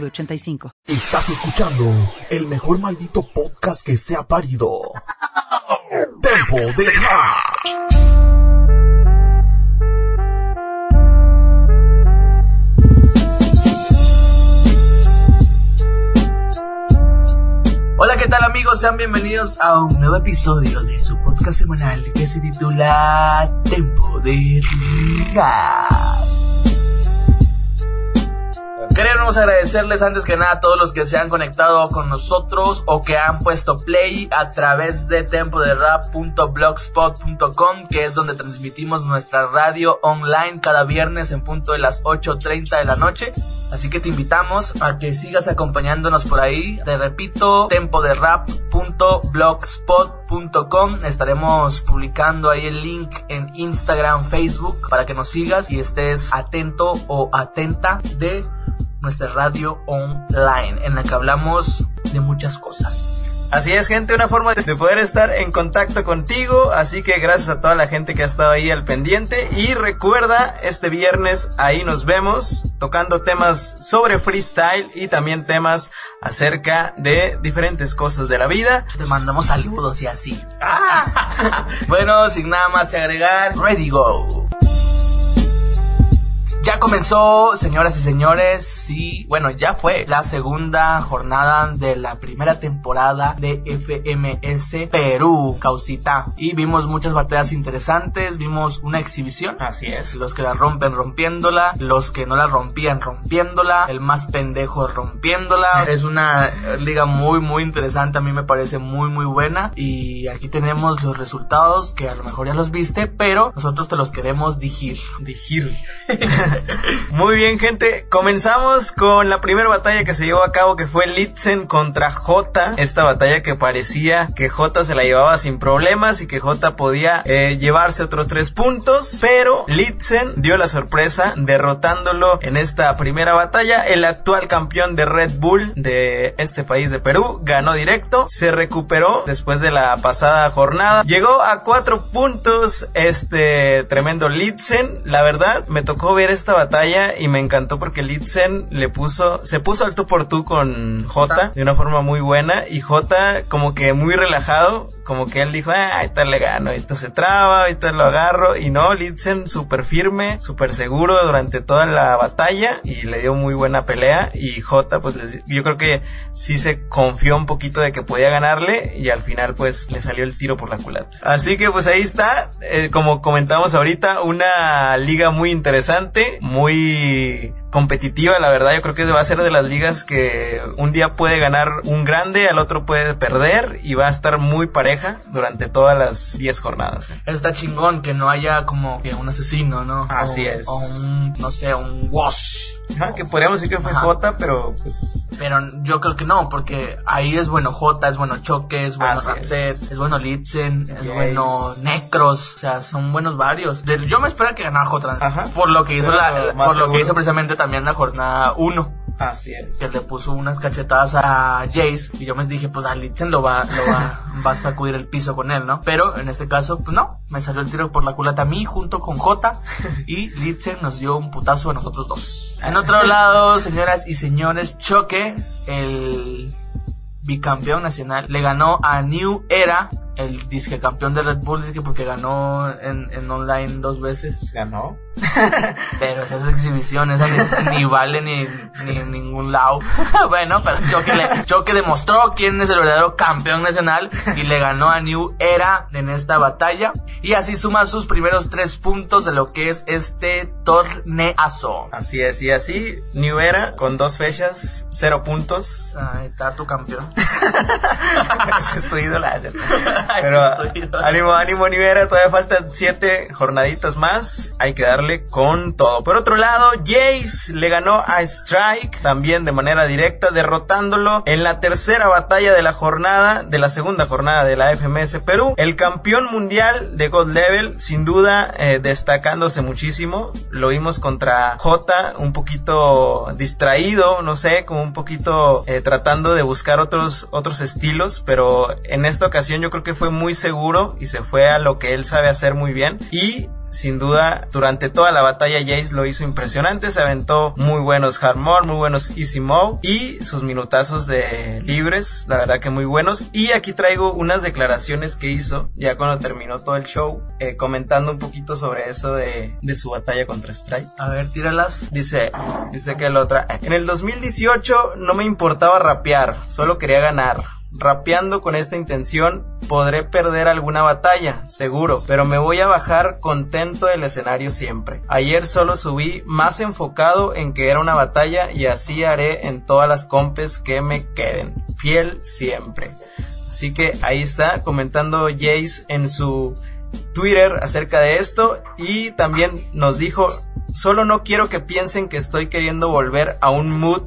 906985. Estás escuchando el mejor maldito podcast que se ha parido. Tempo de Rap. Hola, ¿qué tal amigos? Sean bienvenidos a un nuevo episodio de su podcast semanal que se titula Tempo de Rap. Queremos agradecerles antes que nada a todos los que se han conectado con nosotros o que han puesto play a través de tempoderap.blogspot.com que es donde transmitimos nuestra radio online cada viernes en punto de las 8.30 de la noche. Así que te invitamos a que sigas acompañándonos por ahí. Te repito, tempoderap.blogspot.com. Estaremos publicando ahí el link en Instagram, Facebook para que nos sigas y estés atento o atenta de nuestra radio online en la que hablamos de muchas cosas. Así es, gente, una forma de poder estar en contacto contigo. Así que gracias a toda la gente que ha estado ahí al pendiente. Y recuerda, este viernes ahí nos vemos tocando temas sobre freestyle y también temas acerca de diferentes cosas de la vida. Te mandamos saludos y así. bueno, sin nada más que agregar, ready go. Ya comenzó, señoras y señores, sí, bueno, ya fue la segunda jornada de la primera temporada de FMS Perú, Causita. Y vimos muchas batallas interesantes, vimos una exhibición. Así es. Los que la rompen rompiéndola, los que no la rompían rompiéndola, el más pendejo rompiéndola. Es una liga muy, muy interesante, a mí me parece muy, muy buena. Y aquí tenemos los resultados que a lo mejor ya los viste, pero nosotros te los queremos digir. Digir. Muy bien, gente. Comenzamos con la primera batalla que se llevó a cabo, que fue Litzen contra J. Esta batalla que parecía que J se la llevaba sin problemas y que J podía eh, llevarse otros tres puntos. Pero Litzen dio la sorpresa derrotándolo en esta primera batalla. El actual campeón de Red Bull de este país de Perú ganó directo. Se recuperó después de la pasada jornada. Llegó a cuatro puntos este tremendo Litzen. La verdad, me tocó ver esta batalla y me encantó porque Litzen le puso, se puso alto por tú con J de una forma muy buena y J como que muy relajado, como que él dijo, ah, ahorita le gano, ahorita se traba, ahorita lo agarro y no, Litzen súper firme, súper seguro durante toda la batalla y le dio muy buena pelea y J pues yo creo que sí se confió un poquito de que podía ganarle y al final pues le salió el tiro por la culata. Así que pues ahí está, eh, como comentamos ahorita, una liga muy interesante muy competitiva, la verdad. Yo creo que va a ser de las ligas que un día puede ganar un grande, al otro puede perder y va a estar muy pareja durante todas las 10 jornadas. ¿eh? Está chingón que no haya como que un asesino, ¿no? Así o, es. O un, no sé, un wash. Ajá, que podríamos decir que fue Ajá. J, pero pues... Pero yo creo que no, porque ahí es bueno J, es bueno Choque, es bueno Rapset, es. es. bueno Litzen, es bueno Necros, o sea, son buenos varios. Yo me esperaba que ganara J, por lo que hizo la, más por lo que hizo precisamente también la jornada 1. Así es. que le puso unas cachetadas a Jace y yo me dije pues a Litzen lo va lo va, va a sacudir el piso con él no pero en este caso pues no. Me salió el tiro por la culata a mí junto con J y Litzen nos dio un putazo a nosotros dos. En otro lado señoras y señores Choque el bicampeón nacional le ganó a New Era el disque campeón de Red Bull disque porque ganó en, en online dos veces Ganó. pero esas exhibiciones ni, ni vale ni, ni en ningún lado. bueno, pero Choque, le- Choque demostró quién es el verdadero campeón nacional y le ganó a New Era en esta batalla. Y así suma sus primeros tres puntos de lo que es este torneazo. Así es, y así New Era con dos fechas, cero puntos. Ahí está tu campeón. Es tu ídola, ¿cierto? Pero ánimo, ánimo, Nivera. Todavía faltan siete jornaditas más. Hay que darle con todo. Por otro lado, Jace le ganó a Strike también de manera directa, derrotándolo en la tercera batalla de la jornada, de la segunda jornada de la FMS Perú. El campeón mundial de God Level, sin duda, eh, destacándose muchísimo. Lo vimos contra J, un poquito distraído, no sé, como un poquito eh, tratando de buscar otros, otros estilos, pero en esta ocasión yo creo que fue muy seguro y se fue a lo que él sabe hacer muy bien y sin duda, durante toda la batalla Jace lo hizo impresionante, se aventó muy buenos hard mode, muy buenos easy mode y sus minutazos de libres, la verdad que muy buenos. Y aquí traigo unas declaraciones que hizo ya cuando terminó todo el show, eh, comentando un poquito sobre eso de, de su batalla contra Strike. A ver, tíralas. Dice, dice que la otra, en el 2018 no me importaba rapear, solo quería ganar. Rapeando con esta intención podré perder alguna batalla, seguro, pero me voy a bajar contento del escenario siempre. Ayer solo subí más enfocado en que era una batalla y así haré en todas las compes que me queden. Fiel siempre. Así que ahí está comentando Jace en su Twitter acerca de esto y también nos dijo, solo no quiero que piensen que estoy queriendo volver a un mood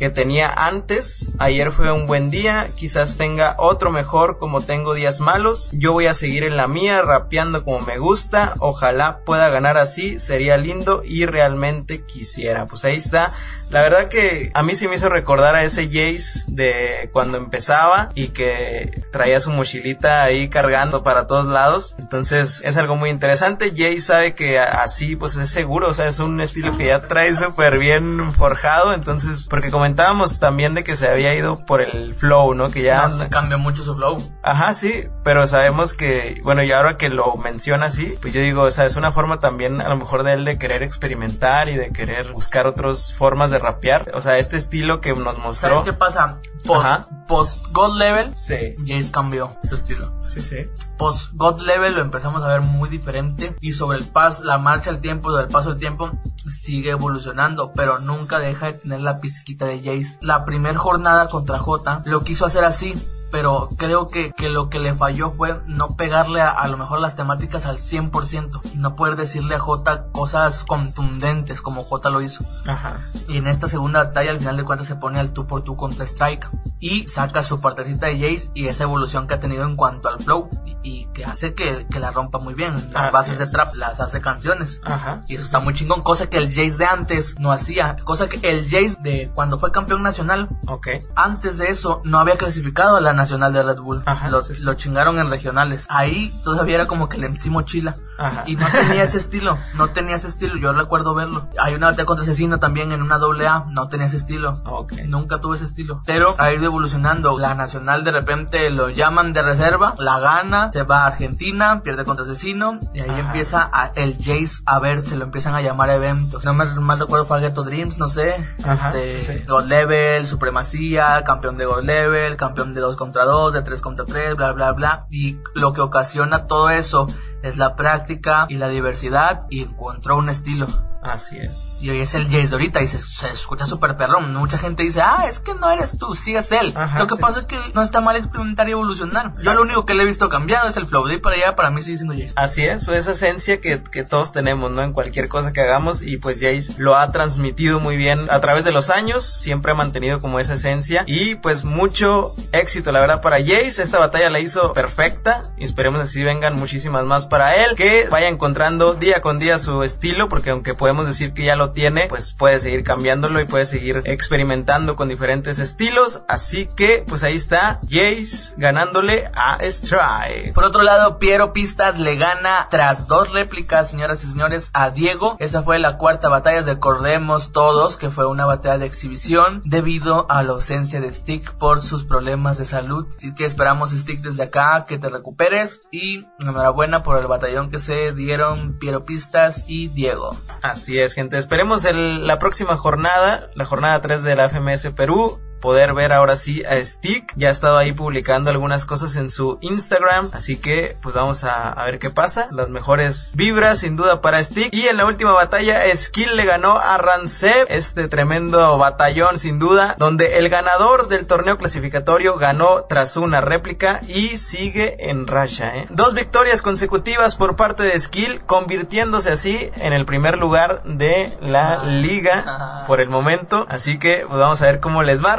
que tenía antes. Ayer fue un buen día, quizás tenga otro mejor como tengo días malos. Yo voy a seguir en la mía, rapeando como me gusta. Ojalá pueda ganar así, sería lindo y realmente quisiera. Pues ahí está. La verdad que a mí sí me hizo recordar a ese Jace de cuando empezaba y que traía su mochilita ahí cargando para todos lados. Entonces es algo muy interesante. Jace sabe que así pues es seguro, o sea, es un estilo que ya trae súper bien forjado. Entonces, porque comentábamos también de que se había ido por el flow, ¿no? Que ya No, se cambió mucho su flow. Ajá, sí, pero sabemos que, bueno, y ahora que lo menciona así, pues yo digo, o sea, es una forma también a lo mejor de él de querer experimentar y de querer buscar otras formas de rapear. O sea, este estilo que nos mostró. ¿Sabes qué pasa? Post, Ajá. post God Level, Sí, Jace cambió su estilo. sí, sí. Post God Level lo empezamos a ver muy diferente y sobre el paso, la marcha del tiempo, del paso del tiempo, sigue evolucionando, pero nunca deja de tener la pizquita de Jace. La primer jornada contra J lo quiso hacer así. Pero creo que, que lo que le falló fue no pegarle a, a lo mejor las temáticas al 100% y no poder decirle a J cosas contundentes como J lo hizo. Ajá. Y en esta segunda batalla, al final de cuentas, se pone al tú por tú contra Strike. Y saca su partecita de Jace y esa evolución que ha tenido en cuanto al flow. Y, que hace que, que la rompa muy bien. Las Así bases de trap las hace canciones. Ajá. Y eso está muy chingón. Cosa que el Jace de antes no hacía. Cosa que el Jace de cuando fue campeón nacional. Ok. Antes de eso no había clasificado a la nacional de Red Bull. Ajá, lo, sí, sí. lo chingaron en regionales. Ahí todavía era como que el MC mochila. Ajá. Y no tenía ese estilo, no tenía ese estilo, yo recuerdo verlo. Hay una batalla contra Asesino también en una doble A, no tenía ese estilo. Ok. Nunca tuve ese estilo. Pero ha ido evolucionando. La nacional de repente lo llaman de reserva, la gana, se va a Argentina, pierde contra Asesino. Y ahí Ajá. empieza a- el Jace a verse, lo empiezan a llamar eventos. No me mal recuerdo fue a Ghetto Dreams, no sé. Ajá, este, sí. God Level, Supremacía, campeón de God Level, campeón de 2 contra 2, de 3 contra 3, bla, bla, bla. Y lo que ocasiona todo eso es la práctica y la diversidad y encontró un estilo. Así es. Y hoy es el Jace de ahorita y se, se escucha súper perrón. Mucha gente dice, ah, es que no eres tú, sí es él. Ajá, lo que sí. pasa es que no está mal experimentar y evolucionar. Yo lo único que le he visto cambiado es el flow. De para allá, para mí sigue siendo Jace. Así es, pues esa esencia que, que todos tenemos, ¿no? En cualquier cosa que hagamos y pues Jace lo ha transmitido muy bien a través de los años, siempre ha mantenido como esa esencia y pues mucho éxito, la verdad, para Jace. Esta batalla la hizo perfecta y esperemos así vengan muchísimas más para él, que vaya encontrando día con día su estilo, porque aunque podemos decir que ya lo tiene, pues puede seguir cambiándolo y puede seguir experimentando con diferentes estilos. Así que pues ahí está Jace ganándole a Strike. Por otro lado, Piero Pistas le gana tras dos réplicas, señoras y señores, a Diego. Esa fue la cuarta batalla, recordemos todos que fue una batalla de exhibición debido a la ausencia de Stick por sus problemas de salud. Así que esperamos Stick desde acá que te recuperes y enhorabuena por el batallón que se dieron Piero Pistas y Diego. Así es, gente. Esperemos la próxima jornada, la jornada 3 de la FMS Perú. Poder ver ahora sí a Stick. Ya ha estado ahí publicando algunas cosas en su Instagram, así que pues vamos a, ver qué pasa. Las mejores vibras sin duda para Stick. Y en la última batalla Skill le ganó a Ranceb, este tremendo batallón sin duda, donde el ganador del torneo clasificatorio ganó tras una réplica y sigue en racha. ¿eh? Dos victorias consecutivas por parte de Skill, convirtiéndose así en el primer lugar de la liga por el momento. Así que pues, vamos a ver cómo les va.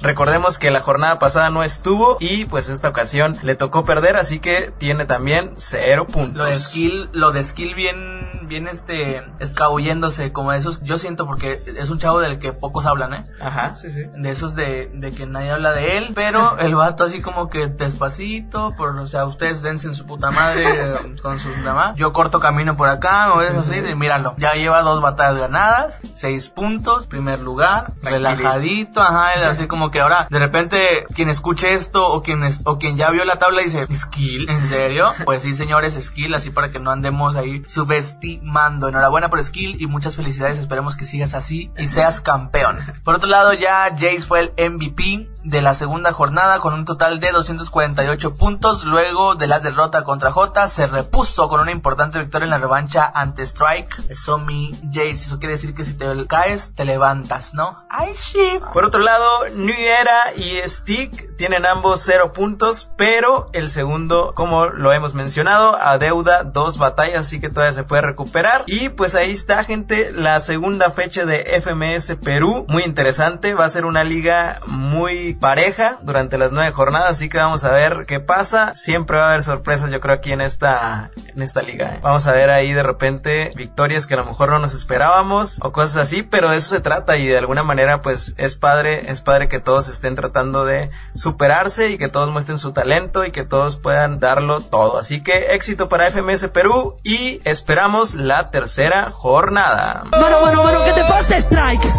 Recordemos que la jornada pasada no estuvo y pues esta ocasión le tocó perder, así que tiene también cero puntos. Lo de Skill, lo de Skill bien, bien este, escabulléndose como esos, yo siento porque es un chavo del que pocos hablan, ¿eh? Ajá, sí, sí. De esos de, de que nadie habla de él, pero el vato así como que despacito, por, o sea, ustedes dense en su puta madre con sus demás. Yo corto camino por acá, me voy míralo, ya lleva dos batallas ganadas, seis puntos, primer lugar, relajadito, ajá, así como que ahora, de repente, quien escuche esto o quien, es, o quien ya vio la tabla dice, skill, ¿en serio? Pues sí, señores, skill, así para que no andemos ahí subestimando. Enhorabuena por skill y muchas felicidades, esperemos que sigas así y seas campeón. Por otro lado, ya Jace fue el MVP de la segunda jornada con un total de 248 puntos. Luego de la derrota contra J, se repuso con una importante victoria en la revancha ante Strike. Eso mi Jace, eso quiere decir que si te caes, te levantas, ¿no? Ay, sí. Por otro lado, New Era y Stick tienen ambos 0 puntos, pero el segundo, como lo hemos mencionado, adeuda dos batallas, así que todavía se puede recuperar. Y pues ahí está, gente, la segunda fecha de FMS Perú. Muy interesante, va a ser una liga muy pareja durante las nueve jornadas, así que vamos a ver qué pasa. Siempre va a haber sorpresas, yo creo, aquí en esta, en esta liga. ¿eh? Vamos a ver ahí de repente victorias que a lo mejor no nos esperábamos o cosas así, pero de eso se trata y de alguna manera pues es padre, es padre que todos estén tratando de superarse y que todos muestren su talento y que todos puedan darlo todo. Así que éxito para FMS Perú y esperamos la tercera jornada. Mano, mano, mano, ¿qué te pasa, Strike?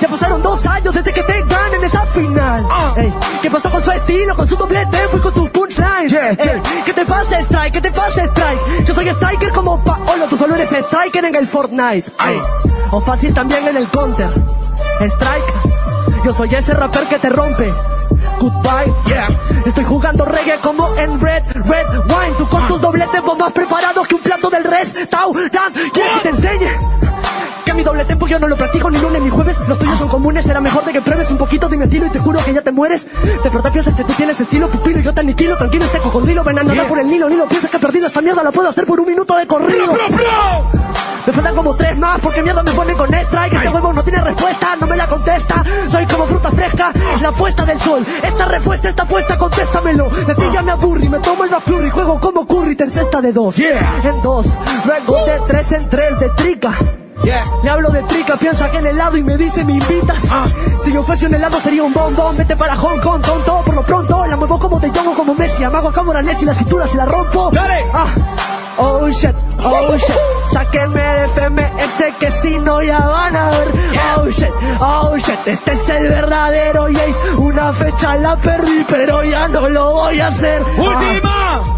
Ya pasaron dos años desde que te ganen esa final. Ah. ¿Qué pasó con su estilo, con su doble tempo y con tu punchline? ¿Qué te pasa, Strike? ¿Qué te pasa, Strike? Yo soy Striker como Paolo, tú solo eres Striker en el Fortnite. O fácil también en el Counter. Strike, yo soy ese rapper que te rompe. Goodbye, yeah. Estoy jugando reggae como en Red, Red Wine. Tú con tus doble tempo más preparados que un plato del Res. Tau, Dan, ¿quieres que te enseñe? Que mi doble tempo yo no lo practico ni lunes ni jueves. Los tuyos son comunes, será mejor de que pruebes un poquito de mi estilo y te juro que ya te mueres. Verdad piensas que tú tienes estilo, pupilo y yo te aniquilo. Tranquilo, este cocodrilo, ven a nadar por el Nilo. Nilo, piensas que he perdido esta mierda, la puedo hacer por un minuto de corrido. Me faltan como tres más porque mierda me ponen con extra y que este huevo no tiene respuesta, no me la contesta. Soy como fruta fresca, la puesta del sol. Esta respuesta está puesta, contéstamelo. Decir ya me aburri, me tomo el y juego como curry, te de dos. En dos, luego de tres en tres de trica. Le hablo de trica, piensa que en helado y me dice me invitas. Ah. Si yo fuese un helado sería un bombón, vete para Hong Kong, tonto. Por lo pronto la muevo como de Young como Messi, amago a cámara y la cintura se la rompo. Ah. Oh shit, oh shit, sáquenme de FMS que si no ya van a ver. Oh shit, oh shit, este es el verdadero Jace. Una fecha la perdí, pero ya no lo voy a hacer. ¡Última!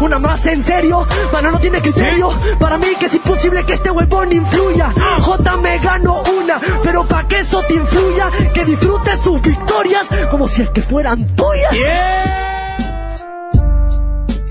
Una más en serio, mano no tiene criterio. Para mí que es imposible que este huevón influya. J me gano una, pero pa' que eso te influya, que disfrutes sus victorias como si es que fueran tuyas.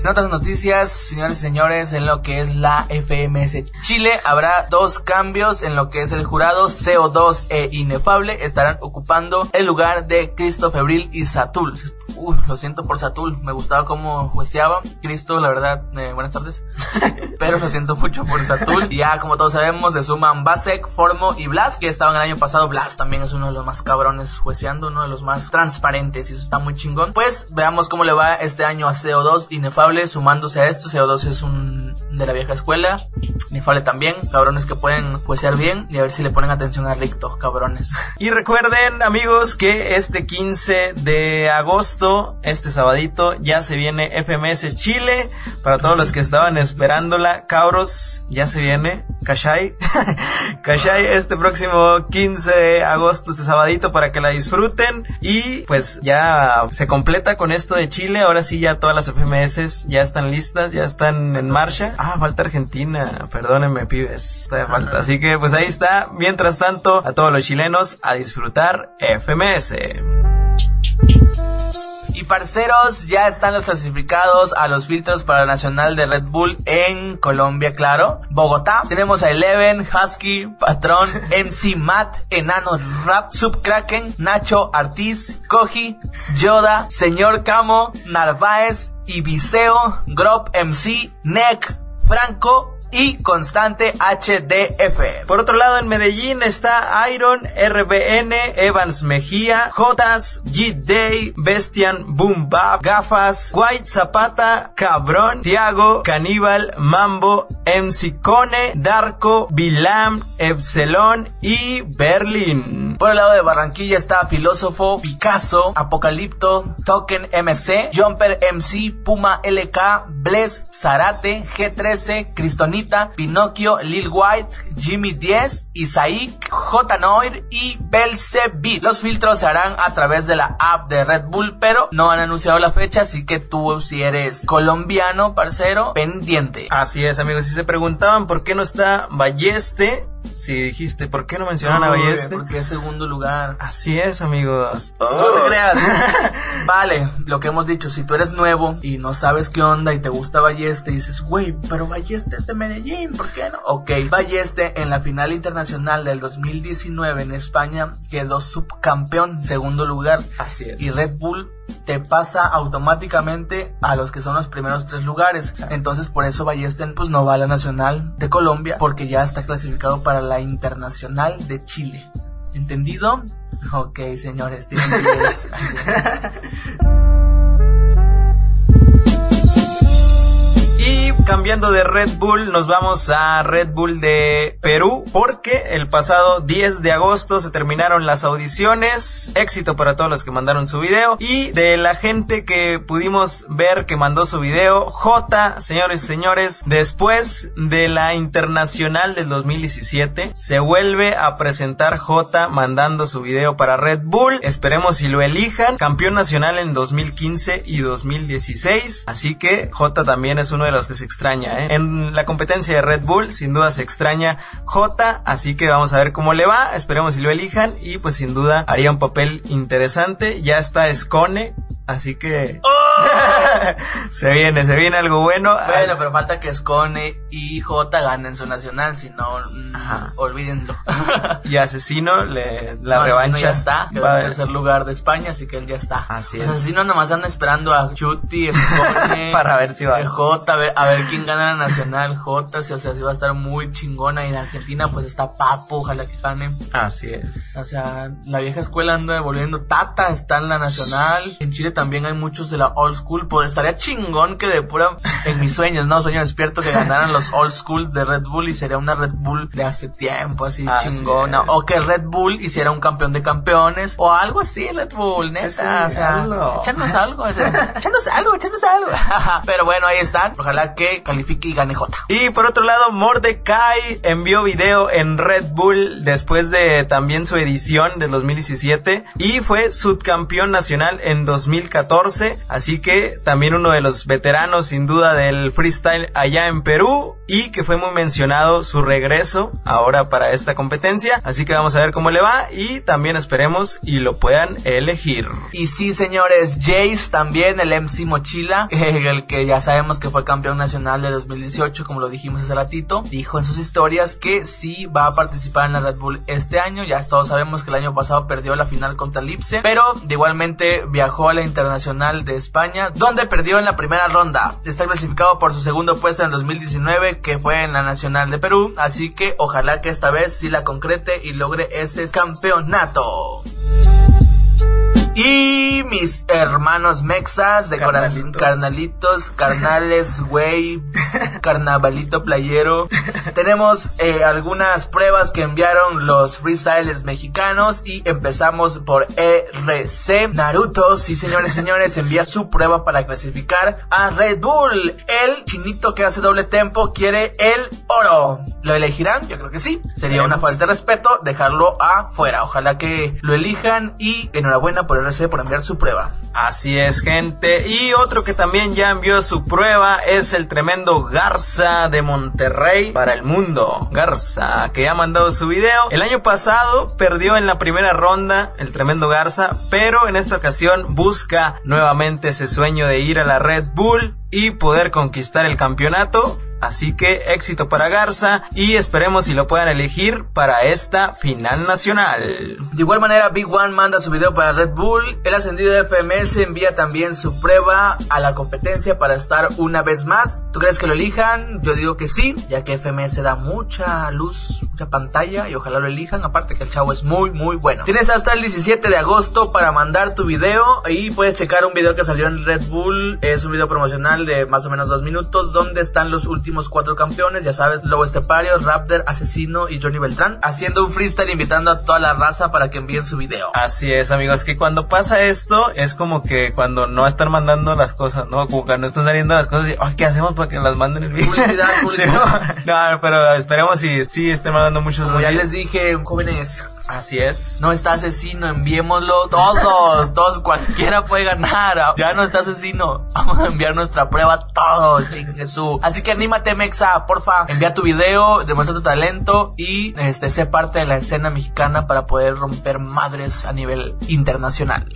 En otras noticias, señores y señores, en lo que es la FMS Chile, habrá dos cambios en lo que es el jurado. CO2 e Inefable estarán ocupando el lugar de Cristo Febril y Satul. Uy, lo siento por Satul, me gustaba cómo jueceaba. Cristo, la verdad, eh, buenas tardes. Pero lo siento mucho por Satul. Y ya, como todos sabemos, se suman Basek, Formo y Blas, que estaban el año pasado. Blas también es uno de los más cabrones jueceando, uno de los más transparentes, y eso está muy chingón. Pues veamos cómo le va este año a CO2 Inefable sumándose a esto. CO2 es un de la vieja escuela. Inefable también, cabrones que pueden juecear bien y a ver si le ponen atención a Ricto, cabrones. Y recuerden, amigos, que este 15 de agosto este sabadito, ya se viene FMS Chile. Para todos los que estaban esperándola, cabros, ya se viene. Kashai. Kashai este próximo 15 de agosto, este sabadito, para que la disfruten. Y pues ya se completa con esto de Chile. Ahora sí ya todas las FMS ya están listas, ya están en marcha. Ah, falta Argentina. perdónenme, pibes, de falta. Así que pues ahí está. Mientras tanto, a todos los chilenos a disfrutar FMS. Parceros, ya están los clasificados a los filtros para el Nacional de Red Bull en Colombia, claro. Bogotá, tenemos a Eleven, Husky, Patrón, MC Matt, Enano Rap, Subkraken, Nacho Artiz, Koji, Yoda, Señor Camo, Narváez, Ibiseo, Grop MC, Neck, Franco, y Constante HDF. Por otro lado, en Medellín está Iron, RBN, Evans Mejía, Jotas, G-Day, Bestian, Boom Bap, Gafas, White Zapata, Cabrón, Tiago, Caníbal, Mambo, MC Cone, Darko, Vilam, Epsilon y Berlin. Por el lado de Barranquilla está Filósofo, Picasso, Apocalipto, Token MC, Jumper MC, Puma LK, Bless, Zarate, G13, Cristonito Pinocchio, Lil White, Jimmy 10, Isaac, J. Noir y Belzebub. Los filtros se harán a través de la app de Red Bull, pero no han anunciado la fecha, así que tú si eres colombiano, parcero, pendiente. Así es, amigos. Si se preguntaban por qué no está Balleste, si dijiste, ¿por qué no mencionan a Balleste? Porque es segundo lugar. Así es, amigos. No te creas. vale, lo que hemos dicho, si tú eres nuevo y no sabes qué onda y te gusta Balleste, y dices, güey, pero Balleste es de Medellín, ¿por qué no? Ok, Balleste en la final internacional del 2019 en España quedó subcampeón, segundo lugar. Así es. Y Red Bull te pasa automáticamente a los que son los primeros tres lugares. Entonces por eso Balleste pues no va a la nacional de Colombia porque ya está clasificado para la internacional de Chile. ¿Entendido? Ok, señores, tienen 10. Cambiando de Red Bull, nos vamos a Red Bull de Perú, porque el pasado 10 de agosto se terminaron las audiciones. Éxito para todos los que mandaron su video. Y de la gente que pudimos ver que mandó su video, J, señores y señores, después de la internacional del 2017, se vuelve a presentar J mandando su video para Red Bull. Esperemos si lo elijan. Campeón nacional en 2015 y 2016. Así que J también es uno de los que se extraña. ¿eh? En la competencia de Red Bull, sin duda se extraña J, así que vamos a ver cómo le va. Esperemos si lo elijan y pues sin duda haría un papel interesante. Ya está Scone, así que se viene, se viene algo bueno. Bueno, pero falta que Scone y J ganen su nacional, si no, olvídenlo. y Asesino, le, la no, revancha. ya está, quedó en tercer lugar de España, así que él ya está. Así Los es. Asesinos nomás andan esperando a Chuti, Scone, Para ver si va. J, a ver, a ver quién gana la nacional, J, si, o sea, si va a estar muy chingona. Y en Argentina, pues está Papo, ojalá que gane. Así es. O sea, la vieja escuela anda devolviendo. Tata está en la nacional. En Chile también hay muchos de la old school. Pues estaría chingón que de pura. En mis sueños, ¿no? Sueño despierto que ganaran los old school de Red Bull y sería una Red Bull de hace tiempo, así Así chingona. O que Red Bull hiciera un campeón de campeones. O algo así, Red Bull, neta. sí, o sea, hazlo. échanos algo. échanos algo, échanos algo. Pero bueno, ahí están. Ojalá que califique y gane J. Y por otro lado, Mordecai envió video en Red Bull después de también su edición del 2017 y fue subcampeón nacional en 2014, así que también uno de los veteranos sin duda del freestyle allá en Perú y que fue muy mencionado su regreso ahora para esta competencia, así que vamos a ver cómo le va y también esperemos y lo puedan elegir. Y sí, señores, Jace también, el MC Mochila, el que ya sabemos que fue campeón nacional de 2018, como lo dijimos hace ratito, dijo en sus historias que sí va a participar en la Red Bull este año. Ya todos sabemos que el año pasado perdió la final contra Lipse, pero igualmente viajó a la Internacional de España, donde perdió en la primera ronda. Está clasificado por su segundo puesto en el 2019, que fue en la Nacional de Perú, así que ojalá que esta vez sí la concrete y logre ese campeonato. Y mis hermanos mexas de corazón, Carnalitos. carnalitos, carnales, güey, carnavalito playero. Tenemos eh, algunas pruebas que enviaron los freestylers mexicanos y empezamos por RC. Naruto, sí señores, señores, envía su prueba para clasificar a Red Bull. El chinito que hace doble tempo quiere el oro. ¿Lo elegirán? Yo creo que sí. Sería una falta de respeto dejarlo afuera. Ojalá que lo elijan y enhorabuena por RC por enviar su prueba. Así es, gente. Y otro que también ya envió su prueba es el tremendo Garza de Monterrey para el mundo. Garza, que ya ha mandado su video. El año pasado perdió en la primera ronda el tremendo Garza, pero en esta ocasión busca nuevamente ese sueño de ir a la Red Bull y poder conquistar el campeonato. Así que éxito para Garza y esperemos si lo puedan elegir para esta final nacional. De igual manera, Big One manda su video para Red Bull. El ascendido de FMS envía también su prueba a la competencia para estar una vez más. ¿Tú crees que lo elijan? Yo digo que sí, ya que FMS da mucha luz, mucha pantalla y ojalá lo elijan. Aparte que el chavo es muy, muy bueno. Tienes hasta el 17 de agosto para mandar tu video y puedes checar un video que salió en Red Bull. Es un video promocional de más o menos dos minutos donde están los últimos cuatro campeones, ya sabes, Lobo Estepario, Raptor, Asesino y Johnny Beltrán, haciendo un freestyle invitando a toda la raza para que envíen su video. Así es, amigos, que cuando pasa esto es como que cuando no están mandando las cosas, ¿no? Como cuando están saliendo las cosas y, ¿qué hacemos para que las manden el video? Publicidad, publicidad. no, pero esperemos si sí estén mandando muchos. Como ya les dije, jóvenes, Así es. No está asesino, enviémoslo todos, todos, cualquiera puede ganar. Ya no está asesino, vamos a enviar nuestra prueba todos, Jesús. Así que anímate, Mexa, porfa, envía tu video, demuestra tu talento y este, sé parte de la escena mexicana para poder romper madres a nivel internacional.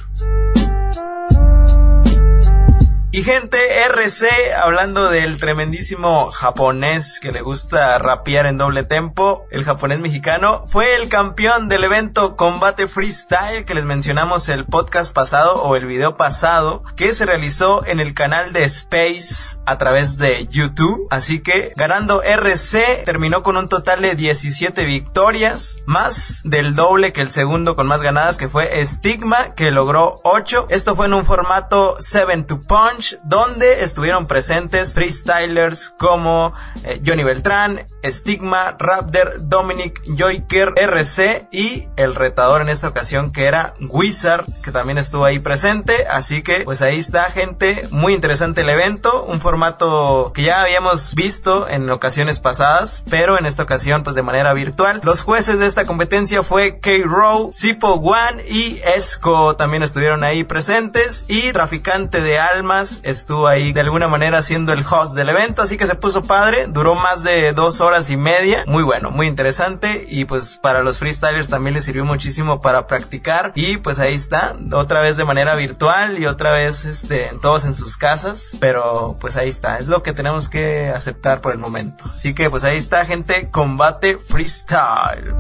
Y gente, RC, hablando del tremendísimo japonés que le gusta rapear en doble tempo, el japonés mexicano, fue el campeón del evento Combate Freestyle que les mencionamos el podcast pasado o el video pasado, que se realizó en el canal de Space a través de YouTube. Así que ganando RC, terminó con un total de 17 victorias, más del doble que el segundo con más ganadas, que fue Stigma, que logró 8. Esto fue en un formato 7 to Punch donde estuvieron presentes freestylers como eh, Johnny Beltrán, Stigma, Raptor, Dominic, Joyker, RC y el retador en esta ocasión que era Wizard, que también estuvo ahí presente. Así que pues ahí está gente, muy interesante el evento, un formato que ya habíamos visto en ocasiones pasadas, pero en esta ocasión pues de manera virtual. Los jueces de esta competencia fue K-Row, Sipo One y Esco también estuvieron ahí presentes y Traficante de Almas estuvo ahí de alguna manera siendo el host del evento, así que se puso padre, duró más de dos horas y media, muy bueno, muy interesante. Y pues para los freestylers también les sirvió muchísimo para practicar. Y pues ahí está, otra vez de manera virtual y otra vez este, todos en sus casas, pero pues ahí está, es lo que tenemos que aceptar por el momento. Así que pues ahí está gente, combate freestyle.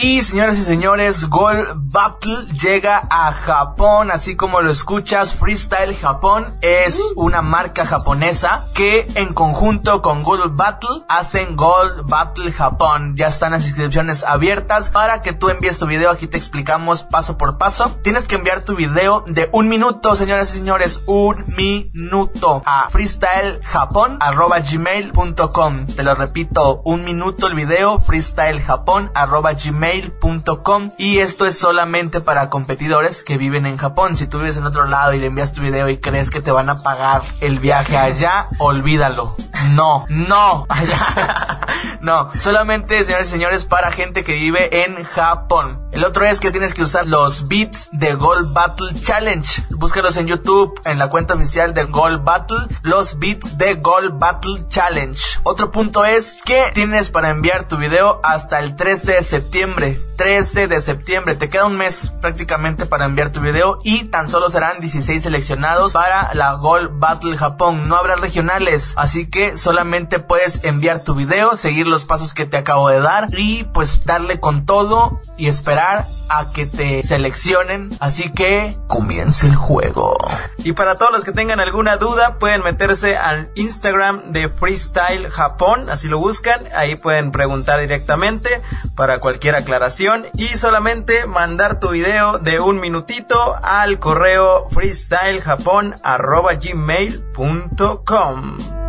Y señoras y señores, Gold Battle llega a Japón, así como lo escuchas, Freestyle Japón es una marca japonesa que en conjunto con Gold Battle hacen Gold Battle Japón. Ya están las inscripciones abiertas para que tú envíes tu video, aquí te explicamos paso por paso. Tienes que enviar tu video de un minuto, señoras y señores, un minuto a freestylejapan.gmail.com Te lo repito, un minuto el video, freestylejapan.gmail.com y esto es solamente para competidores que viven en Japón. Si tú vives en otro lado y le envías tu video y crees que te van a pagar el viaje allá, olvídalo. No, no, allá. no, solamente, señores y señores, para gente que vive en Japón. El otro es que tienes que usar los beats de Gold Battle Challenge. Búscalos en YouTube, en la cuenta oficial de Gold Battle, los beats de Gold Battle Challenge. Otro punto es que tienes para enviar tu video hasta el 13 de septiembre. 13 de septiembre. Te queda un mes prácticamente para enviar tu video y tan solo serán 16 seleccionados para la Gold Battle Japón. No habrá regionales, así que solamente puedes enviar tu video, seguir los pasos que te acabo de dar y pues darle con todo y esperar a que te seleccionen. Así que comience el juego. Y para todos los que tengan alguna duda, pueden meterse al Instagram de Freestyle Japón, así lo buscan, ahí pueden preguntar directamente para cualquier y solamente mandar tu video de un minutito al correo freestylejapón.gmail.com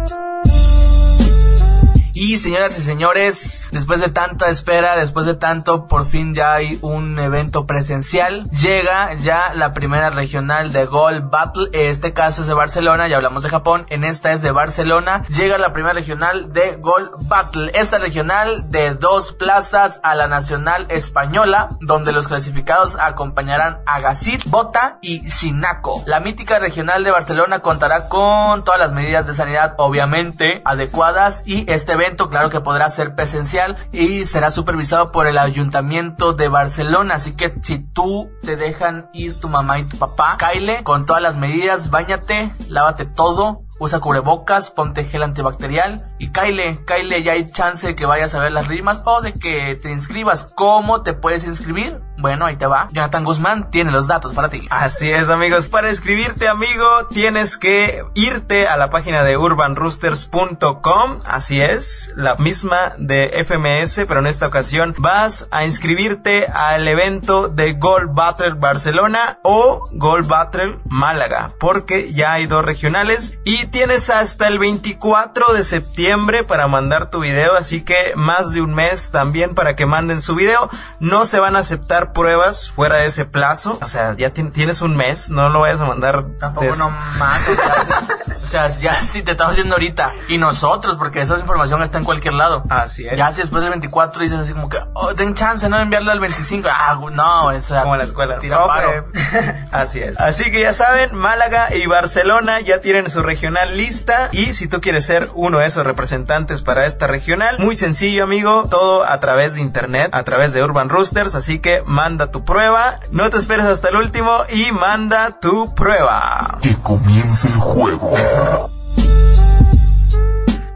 Y señoras y señores, después de tanta espera, después de tanto, por fin ya hay un evento presencial. Llega ya la primera regional de Gold Battle. Este caso es de Barcelona, ya hablamos de Japón. En esta es de Barcelona. Llega la primera regional de Gold Battle. Esta regional de dos plazas a la nacional española, donde los clasificados acompañarán a Gacit, Bota y Sinaco. La mítica regional de Barcelona contará con todas las medidas de sanidad, obviamente, adecuadas y este evento, claro que podrá ser presencial y será supervisado por el Ayuntamiento de Barcelona. Así que si tú te dejan ir tu mamá y tu papá, caile con todas las medidas, bañate, lávate todo, usa cubrebocas, ponte gel antibacterial y Kyle, Kyle ya hay chance de que vayas a ver las rimas o de que te inscribas. ¿Cómo te puedes inscribir? Bueno, ahí te va. Jonathan Guzmán tiene los datos para ti. Así es, amigos. Para inscribirte, amigo, tienes que irte a la página de urbanroosters.com. Así es, la misma de FMS, pero en esta ocasión vas a inscribirte al evento de Gold Battle Barcelona o Gold Battle Málaga, porque ya hay dos regionales y tienes hasta el 24 de septiembre para mandar tu video, así que más de un mes también para que manden su video. No se van a aceptar pruebas fuera de ese plazo, o sea, ya tienes un mes, no lo vayas a mandar. Tampoco no mames, o sea, ya si te estamos haciendo ahorita y nosotros, porque esa información está en cualquier lado. Así es. Ya si después del 24 dices así como que, oh, ten chance, no enviarle al 25, ah, no, o sea, como la escuela. Tira paro. así es. Así que ya saben, Málaga y Barcelona ya tienen su regional lista y si tú quieres ser uno de esos representantes para esta regional, muy sencillo amigo, todo a través de internet, a través de Urban Roosters, así que manda tu prueba, no te esperes hasta el último y manda tu prueba. Que comience el juego.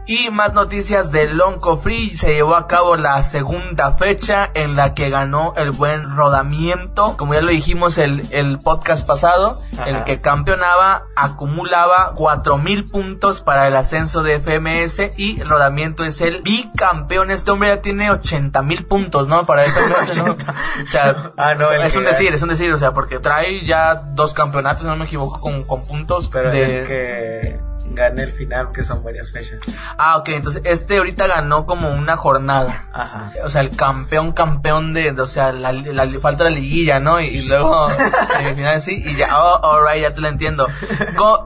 Y más noticias de Lonco Free. Se llevó a cabo la segunda fecha en la que ganó el buen rodamiento. Como ya lo dijimos el, el podcast pasado, el que campeonaba acumulaba 4000 puntos para el ascenso de FMS y rodamiento es el bicampeón. Este hombre ya tiene 80 mil puntos, ¿no? Para FMS, ¿no? O sea, ah, no, es, un decir, es un decir, o sea, porque trae ya dos campeonatos, no me equivoco, con, con puntos. Pero de... que gané el final, que son varias fechas. Ah, ok, entonces este ahorita ganó como una jornada. Ajá. O sea, el campeón, campeón de, o sea, la, la, falta la liguilla, ¿no? Y, luego semifinal sí, y ya, oh, alright, ya te lo entiendo.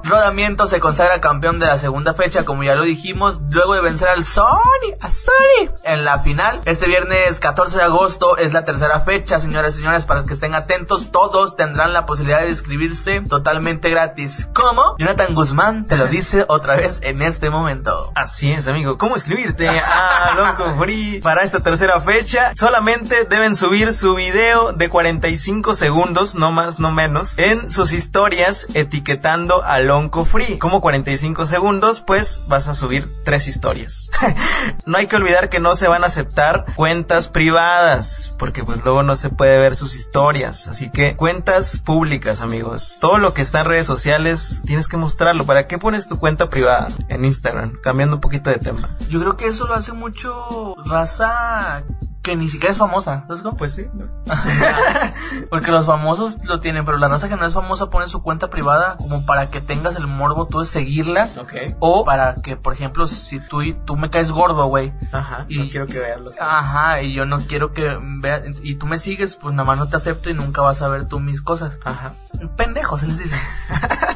Rodamiento se consagra campeón de la segunda fecha, como ya lo dijimos, luego de vencer al Sony, a Sony, en la final. Este viernes 14 de agosto es la tercera fecha, señores y señores, para que estén atentos, todos tendrán la posibilidad de inscribirse totalmente gratis. ¿Cómo? Jonathan Guzmán te lo dice otra vez en este momento. Así es, amigo. ¿Cómo escribirte a Lonco Free para esta tercera fecha? Solamente deben subir su video de 45 segundos, no más, no menos, en sus historias etiquetando a Lonco Free. Como 45 segundos, pues vas a subir tres historias. no hay que olvidar que no se van a aceptar cuentas privadas, porque pues luego no se puede ver sus historias. Así que cuentas públicas, amigos. Todo lo que está en redes sociales tienes que mostrarlo. ¿Para qué pones tu cuenta privada en Instagram? Cambiando un poquito de tema. Yo creo que eso lo hace mucho raza que ni siquiera es famosa, ¿sabes cómo? Pues sí. Porque los famosos lo tienen, pero la raza que no es famosa pone su cuenta privada como para que tengas el morbo tú de seguirlas. Ok. O para que, por ejemplo, si tú, tú me caes gordo, güey. Ajá. Y no quiero que veas lo que... Ajá, y yo no quiero que veas... Y tú me sigues, pues nada más no te acepto y nunca vas a ver tú mis cosas. Ajá. Pendejos, se les dice.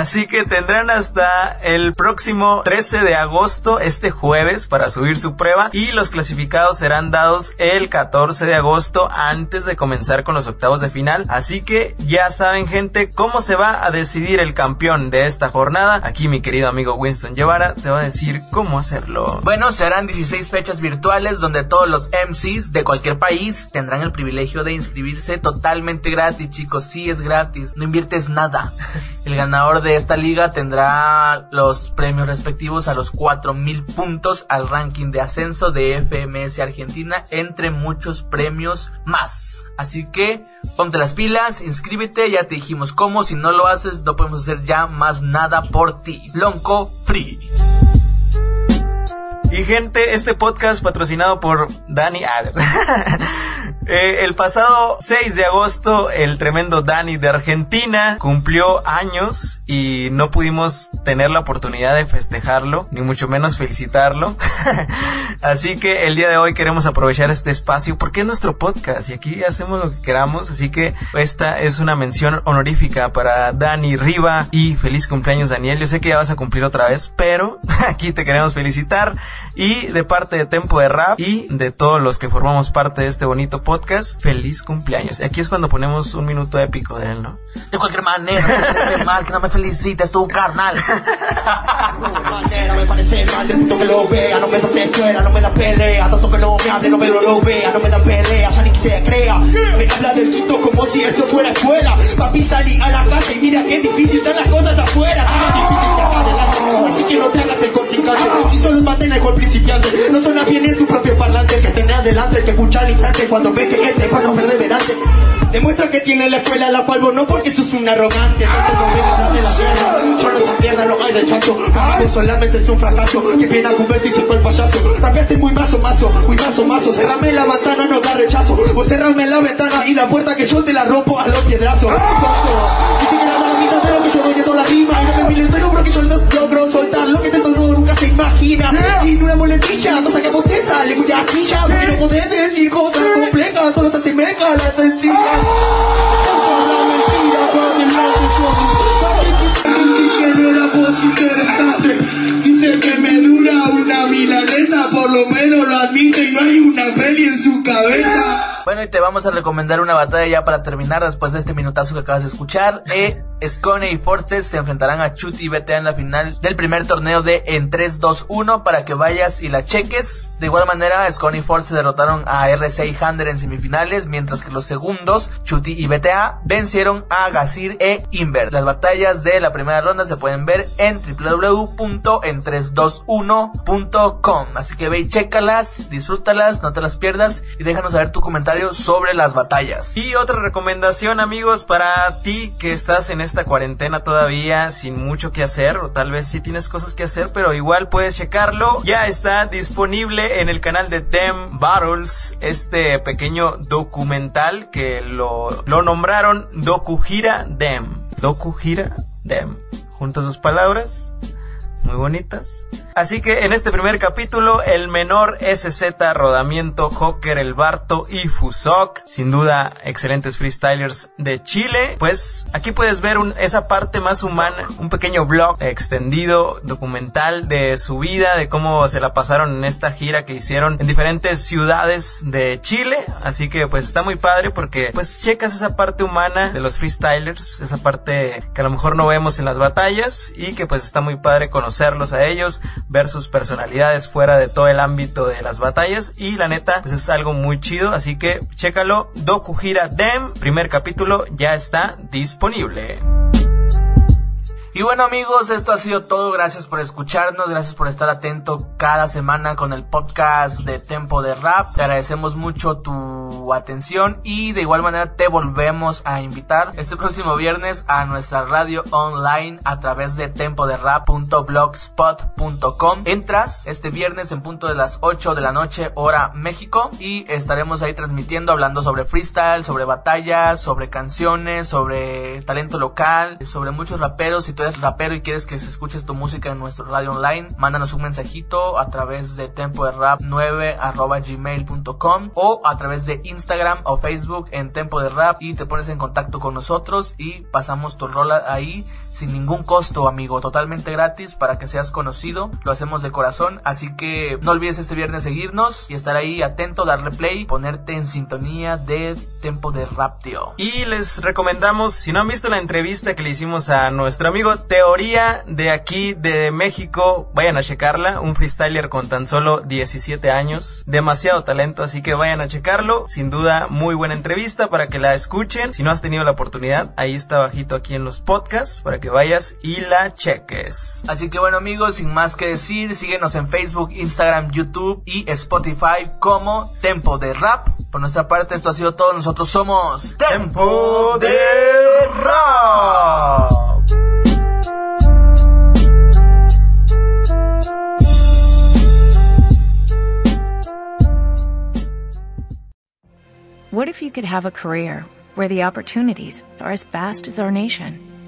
Así que tendrán hasta el próximo 13 de agosto, este jueves, para subir su prueba y los clasificados serán dados el 14 de agosto antes de comenzar con los octavos de final. Así que ya saben gente cómo se va a decidir el campeón de esta jornada. Aquí mi querido amigo Winston Llevara te va a decir cómo hacerlo. Bueno, serán 16 fechas virtuales donde todos los MCs de cualquier país tendrán el privilegio de inscribirse totalmente gratis, chicos. Sí es gratis, no inviertes nada. El ganador de esta liga tendrá los premios respectivos a los 4000 puntos al ranking de ascenso de FMS Argentina, entre muchos premios más. Así que ponte las pilas, inscríbete, ya te dijimos cómo, si no lo haces no podemos hacer ya más nada por ti. Lonco Free. Y gente, este podcast patrocinado por Dani Adler. Eh, el pasado 6 de agosto, el tremendo Dani de Argentina cumplió años y no pudimos tener la oportunidad de festejarlo, ni mucho menos felicitarlo. así que el día de hoy queremos aprovechar este espacio porque es nuestro podcast y aquí hacemos lo que queramos. Así que esta es una mención honorífica para Dani Riva y feliz cumpleaños Daniel. Yo sé que ya vas a cumplir otra vez, pero aquí te queremos felicitar y de parte de Tempo de Rap y de todos los que formamos parte de este bonito podcast, feliz cumpleaños. Aquí es cuando ponemos un minuto épico de él, ¿no? De cualquier manera, me parece mal que no me felicites tú, carnal. De manera me parece mal del punto que lo vea, no me da secuela, no me da pelea, tanto que no me hable, no me lo, lo vea, no me da pelea, ya ni que se crea. Me habla del quinto como si eso fuera escuela. Papi salí a la calle y mira qué difícil están las cosas afuera. Tan difícil así que no te hagas el contrincante. Si solo mantén el principiante, no suena bien en tu propio parlante. Que tenés adelante, el que escucha al instante cuando ve que este para no perder delante. Demuestra que tiene la escuela la cual vos no porque sos un arrogante. No la mierda. Yo no esa mierda, no hay rechazo. Vos solamente es un fracaso. Que viene a convertirse en el payaso. Rapeaste muy mazo, mazo, muy mazo, mazo. Cerrame la ventana, no da rechazo. Vos cerrame la ventana y la puerta que yo te la rompo a los piedrazos. Rima. Y no me miles de logro que yo no logro soltar. Lo que te todo nunca se imagina. Sin una muletilla, cosa que te sale muy aquilla. Porque no podés decir cosas complejas, solo se asemeja a. La era voz interesante. Dice que me dura una milanesa, por lo menos lo admite y no hay una peli en su cabeza. Bueno, y te vamos a recomendar una batalla ya para terminar después de este minutazo que acabas de escuchar. Eh, Scone y Forces se enfrentarán a Chuti y BTA en la final del primer torneo de En 3-2-1 para que vayas y la cheques. De igual manera, Scone y Forces derrotaron a RC y Hander en semifinales, mientras que los segundos, Chuti y BTA, vencieron a Gazir e Inver. Las batallas de la primera ronda se pueden ver en www.en321.com. Así que ve y chécalas, disfrútalas, no te las pierdas y déjanos saber tu comentario sobre las batallas. Y otra recomendación, amigos, para ti que estás en esta cuarentena todavía sin mucho que hacer, o tal vez sí tienes cosas que hacer, pero igual puedes checarlo. Ya está disponible en el canal de Dem Battles, este pequeño documental que lo, lo nombraron Dokujira Dem. Dokujira Dem. Juntas dos palabras muy bonitas. Así que en este primer capítulo, el menor SZ, Rodamiento, Joker, El Barto y Fusok, sin duda excelentes freestylers de Chile. Pues aquí puedes ver esa parte más humana, un pequeño blog extendido, documental de su vida, de cómo se la pasaron en esta gira que hicieron en diferentes ciudades de Chile. Así que pues está muy padre porque pues checas esa parte humana de los freestylers, esa parte que a lo mejor no vemos en las batallas y que pues está muy padre conocerlos a ellos, ver sus personalidades fuera de todo el ámbito de las batallas y la neta pues es algo muy chido, así que chécalo, Dokujira Dem, primer capítulo ya está disponible. Y bueno amigos, esto ha sido todo. Gracias por escucharnos, gracias por estar atento cada semana con el podcast de Tempo de Rap. Te agradecemos mucho tu atención y de igual manera te volvemos a invitar este próximo viernes a nuestra radio online a través de tempoderrap.blogspot.com. Entras este viernes en punto de las 8 de la noche hora México y estaremos ahí transmitiendo hablando sobre freestyle, sobre batallas, sobre canciones, sobre talento local, sobre muchos raperos. Si tú eres rapero y quieres que se escuche tu música en nuestro radio online, mándanos un mensajito a través de tempo de rap 9 arroba gmail.com o a través de Instagram o Facebook en tempo de rap y te pones en contacto con nosotros y pasamos tu rola ahí sin ningún costo, amigo, totalmente gratis para que seas conocido. Lo hacemos de corazón, así que no olvides este viernes seguirnos y estar ahí atento, darle play, ponerte en sintonía de Tempo de Rap, tío. Y les recomendamos, si no han visto la entrevista que le hicimos a nuestro amigo Teoría de aquí de México, vayan a checarla. Un freestyler con tan solo 17 años. Demasiado talento, así que vayan a checarlo. Sin duda, muy buena entrevista para que la escuchen. Si no has tenido la oportunidad, ahí está bajito aquí en los podcasts para que vayas y la cheques. Así que bueno amigos, sin más que decir, síguenos en Facebook, Instagram, YouTube y Spotify como Tempo de Rap. Por nuestra parte esto ha sido todo, nosotros somos Tempo de Rap. What if you could have a career where the opportunities are as vast as our nation,